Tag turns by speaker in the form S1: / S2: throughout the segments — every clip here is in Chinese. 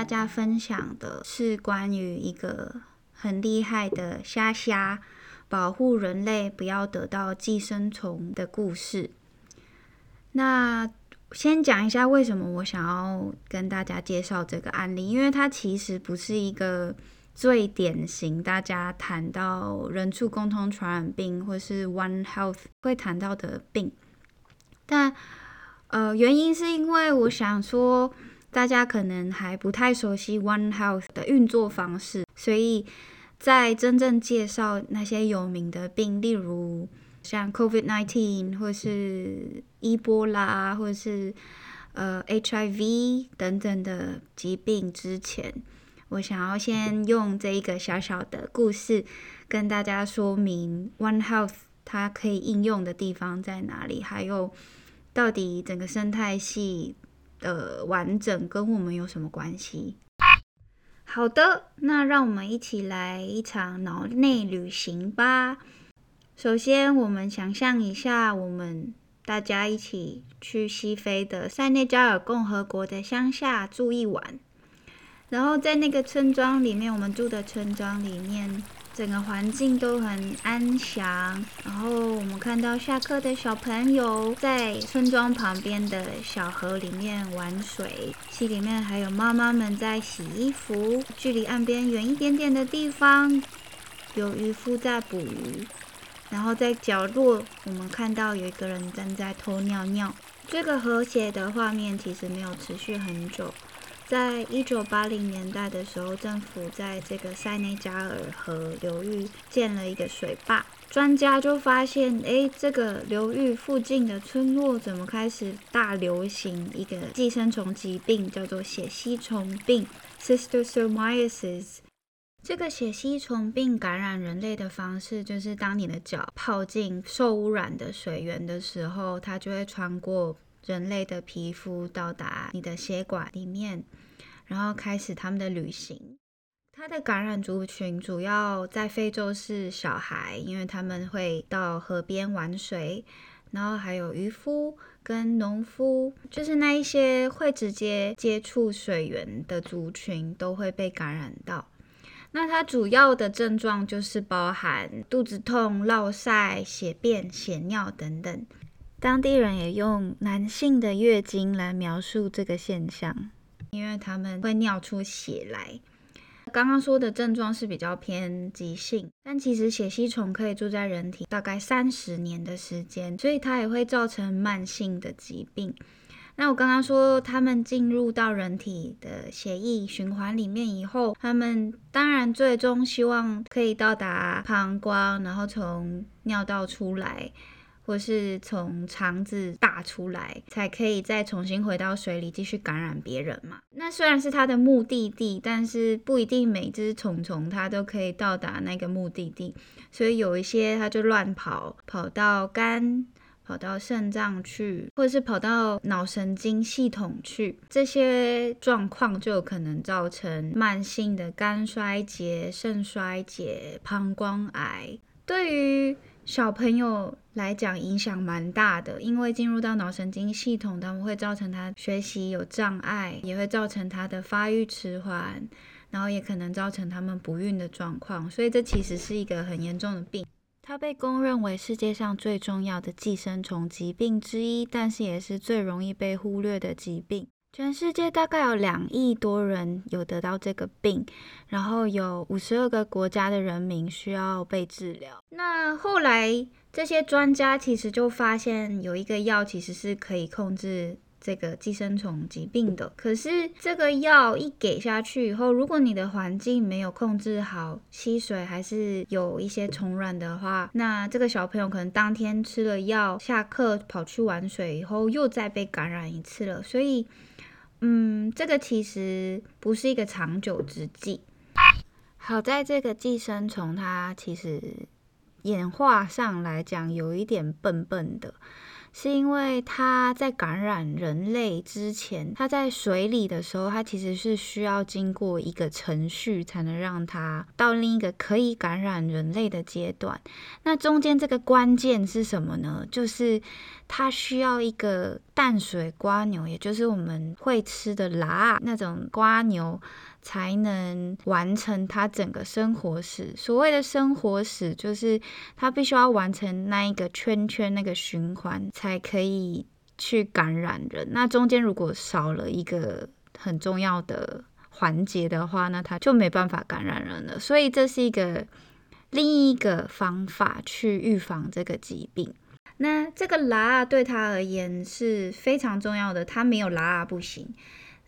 S1: 大家分享的是关于一个很厉害的虾虾保护人类不要得到寄生虫的故事。那先讲一下为什么我想要跟大家介绍这个案例，因为它其实不是一个最典型大家谈到人畜共通传染病或是 One Health 会谈到的病，但呃原因是因为我想说大家可能还不太熟悉 One Health 的运作方式，所以在真正介绍那些有名的病，例如。像 COVID-19 或是伊波拉，或是呃 HIV 等等的疾病之前，我想要先用这一个小小的故事跟大家说明 One Health 它可以应用的地方在哪里，还有到底整个生态系的完整跟我们有什么关系。好的，那让我们一起来一场脑内旅行吧。首先，我们想象一下，我们大家一起去西非的塞内加尔共和国的乡下住一晚。然后在那个村庄里面，我们住的村庄里面，整个环境都很安详。然后我们看到下课的小朋友在村庄旁边的小河里面玩水，溪里面还有妈妈们在洗衣服。距离岸边远一点点的地方，有渔夫在捕鱼。然后在角落，我们看到有一个人正在偷尿尿。这个和谐的画面其实没有持续很久。在一九八零年代的时候，政府在这个塞内加尔河流域建了一个水坝。专家就发现，哎，这个流域附近的村落怎么开始大流行一个寄生虫疾病，叫做血吸虫病 （Cysticercosis）。这个血吸虫病感染人类的方式，就是当你的脚泡进受污染的水源的时候，它就会穿过人类的皮肤，到达你的血管里面，然后开始他们的旅行。它的感染族群主要在非洲是小孩，因为他们会到河边玩水，然后还有渔夫跟农夫，就是那一些会直接接触水源的族群都会被感染到。那它主要的症状就是包含肚子痛、落晒、血便、血尿等等。当地人也用男性的月经来描述这个现象，因为他们会尿出血来。刚刚说的症状是比较偏急性，但其实血吸虫可以住在人体大概三十年的时间，所以它也会造成慢性的疾病。那我刚刚说，他们进入到人体的血液循环里面以后，他们当然最终希望可以到达膀胱，然后从尿道出来，或是从肠子大出来，才可以再重新回到水里继续感染别人嘛。那虽然是它的目的地，但是不一定每只虫虫它都可以到达那个目的地，所以有一些它就乱跑，跑到肝。跑到肾脏去，或者是跑到脑神经系统去，这些状况就有可能造成慢性的肝衰竭、肾衰竭、膀胱癌。对于小朋友来讲，影响蛮大的，因为进入到脑神经系统，他们会造成他学习有障碍，也会造成他的发育迟缓，然后也可能造成他们不孕的状况。所以这其实是一个很严重的病。它被公认为世界上最重要的寄生虫疾病之一，但是也是最容易被忽略的疾病。全世界大概有两亿多人有得到这个病，然后有五十二个国家的人民需要被治疗。那后来这些专家其实就发现有一个药其实是可以控制。这个寄生虫疾病的，可是这个药一给下去以后，如果你的环境没有控制好，吸水还是有一些虫卵的话，那这个小朋友可能当天吃了药，下课跑去玩水以后，又再被感染一次了。所以，嗯，这个其实不是一个长久之计。好在这个寄生虫它其实演化上来讲有一点笨笨的。是因为它在感染人类之前，它在水里的时候，它其实是需要经过一个程序，才能让它到另一个可以感染人类的阶段。那中间这个关键是什么呢？就是它需要一个淡水瓜牛，也就是我们会吃的辣那种瓜牛。才能完成他整个生活史。所谓的生活史，就是他必须要完成那一个圈圈那个循环，才可以去感染人。那中间如果少了一个很重要的环节的话，那他就没办法感染人了。所以这是一个另一个方法去预防这个疾病。那这个拉对他而言是非常重要的，他没有拉不行。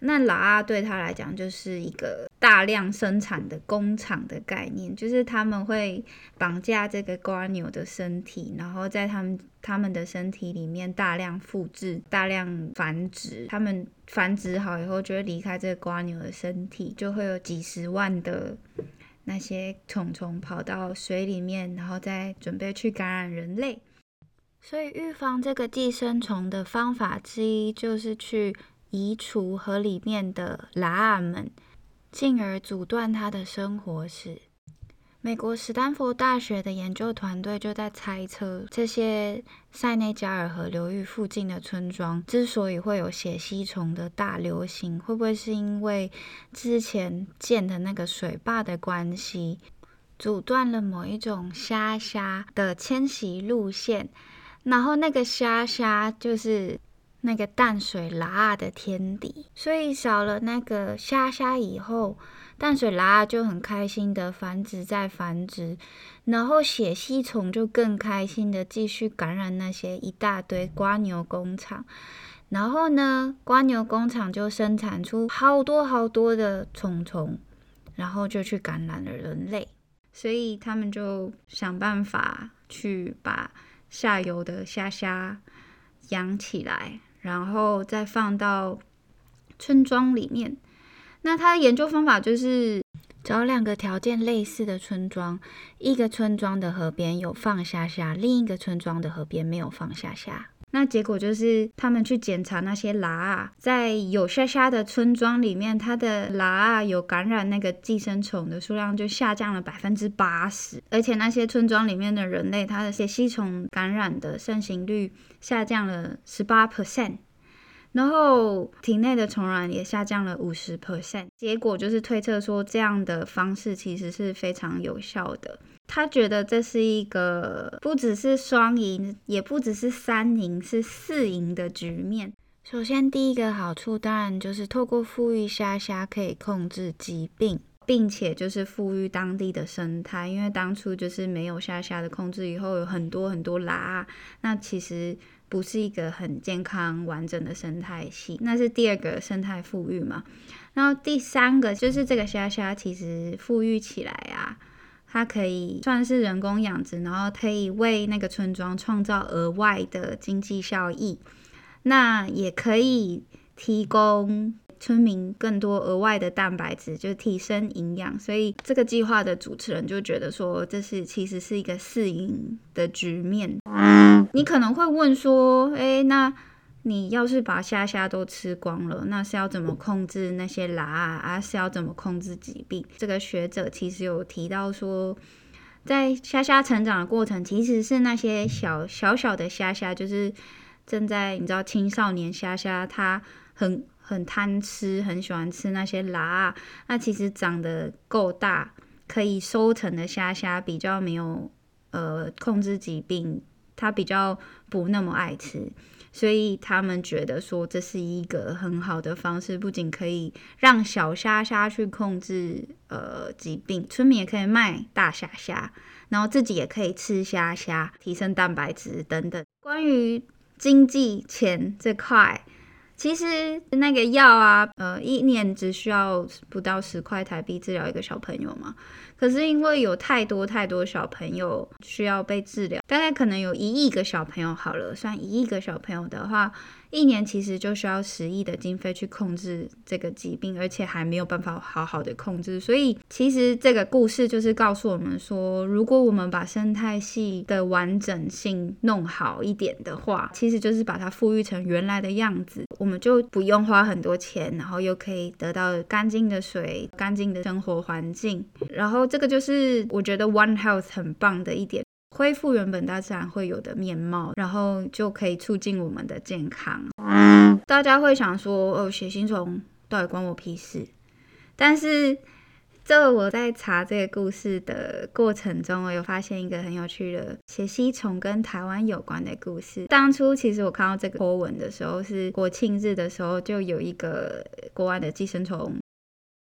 S1: 那拉对他来讲就是一个大量生产的工厂的概念，就是他们会绑架这个瓜牛的身体，然后在他们他们的身体里面大量复制、大量繁殖。他们繁殖好以后，就会离开这个瓜牛的身体，就会有几十万的那些虫虫跑到水里面，然后再准备去感染人类。所以预防这个寄生虫的方法之一，就是去。移除河里面的拉们，进而阻断它的生活史。美国史丹佛大学的研究团队就在猜测，这些塞内加尔河流域附近的村庄之所以会有血吸虫的大流行，会不会是因为之前建的那个水坝的关系，阻断了某一种虾虾的迁徙路线？然后那个虾虾就是。那个淡水拉的天敌，所以少了那个虾虾以后，淡水拉就很开心的繁殖再繁殖，然后血吸虫就更开心的继续感染那些一大堆瓜牛工厂，然后呢，瓜牛工厂就生产出好多好多的虫虫，然后就去感染了人类，所以他们就想办法去把下游的虾虾养起来。然后再放到村庄里面。那他的研究方法就是找两个条件类似的村庄，一个村庄的河边有放下虾，另一个村庄的河边没有放下虾。那结果就是他们去检查那些拉，在有虾虾的村庄里面，它的拉有感染那个寄生虫的数量就下降了百分之八十，而且那些村庄里面的人类，它的些吸虫感染的盛行率下降了十八 percent。然后体内的虫卵也下降了五十 percent，结果就是推测说这样的方式其实是非常有效的。他觉得这是一个不只是双赢，也不只是三赢，是四赢的局面。首先，第一个好处当然就是透过富裕虾虾可以控制疾病，并且就是富裕当地的生态，因为当初就是没有虾虾的控制，以后有很多很多拉，那其实。不是一个很健康完整的生态系，那是第二个生态富裕嘛。然后第三个就是这个虾虾其实富裕起来啊，它可以算是人工养殖，然后可以为那个村庄创造额外的经济效益，那也可以提供。村民更多额外的蛋白质，就提升营养，所以这个计划的主持人就觉得说，这是其实是一个四赢的局面。你可能会问说，哎，那你要是把虾虾都吃光了，那是要怎么控制那些拉啊？是要怎么控制疾病？这个学者其实有提到说，在虾虾成长的过程，其实是那些小小小的虾虾，就是正在你知道青少年虾虾，它很。很贪吃，很喜欢吃那些辣。那其实长得够大，可以收成的虾虾比较没有呃控制疾病，它比较不那么爱吃，所以他们觉得说这是一个很好的方式，不仅可以让小虾虾去控制呃疾病，村民也可以卖大虾虾，然后自己也可以吃虾虾，提升蛋白质等等。关于经济钱这块。其实那个药啊，呃，一年只需要不到十块台币治疗一个小朋友嘛。可是因为有太多太多小朋友需要被治疗，大概可能有一亿个小朋友好了，算一亿个小朋友的话，一年其实就需要十亿的经费去控制这个疾病，而且还没有办法好好的控制。所以其实这个故事就是告诉我们说，如果我们把生态系的完整性弄好一点的话，其实就是把它复育成原来的样子，我们就不用花很多钱，然后又可以得到干净的水、干净的生活环境。然后这个就是我觉得 One Health 很棒的一点。恢复原本大自然会有的面貌，然后就可以促进我们的健康。大家会想说，哦，血吸虫到底关我屁事？但是，这我在查这个故事的过程中，我有发现一个很有趣的血吸虫跟台湾有关的故事。当初其实我看到这个 po 文的时候，是国庆日的时候，就有一个国外的寄生虫。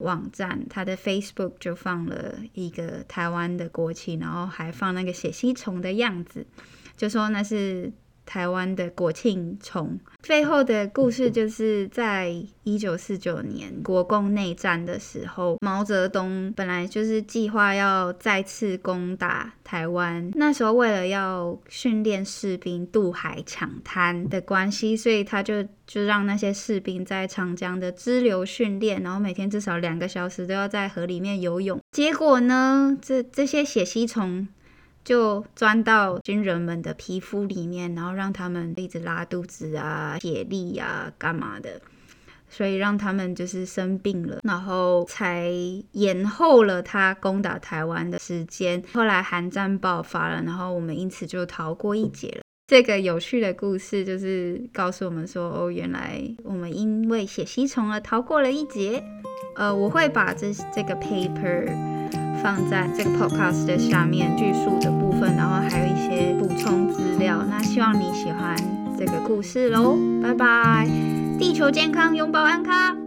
S1: 网站，他的 Facebook 就放了一个台湾的国旗，然后还放那个血吸虫的样子，就说那是。台湾的国庆虫背后的故事，就是在一九四九年国共内战的时候，毛泽东本来就是计划要再次攻打台湾。那时候为了要训练士兵渡海抢滩的关系，所以他就就让那些士兵在长江的支流训练，然后每天至少两个小时都要在河里面游泳。结果呢，这这些血吸虫。就钻到军人们的皮肤里面，然后让他们一直拉肚子啊、解力啊、干嘛的，所以让他们就是生病了，然后才延后了他攻打台湾的时间。后来韩战爆发了，然后我们因此就逃过一劫了。这个有趣的故事就是告诉我们说，哦，原来我们因为血吸虫而逃过了一劫。呃，我会把这这个 paper。放在这个 podcast 的下面叙述的部分，然后还有一些补充资料。那希望你喜欢这个故事喽，拜拜！地球健康，拥抱安康。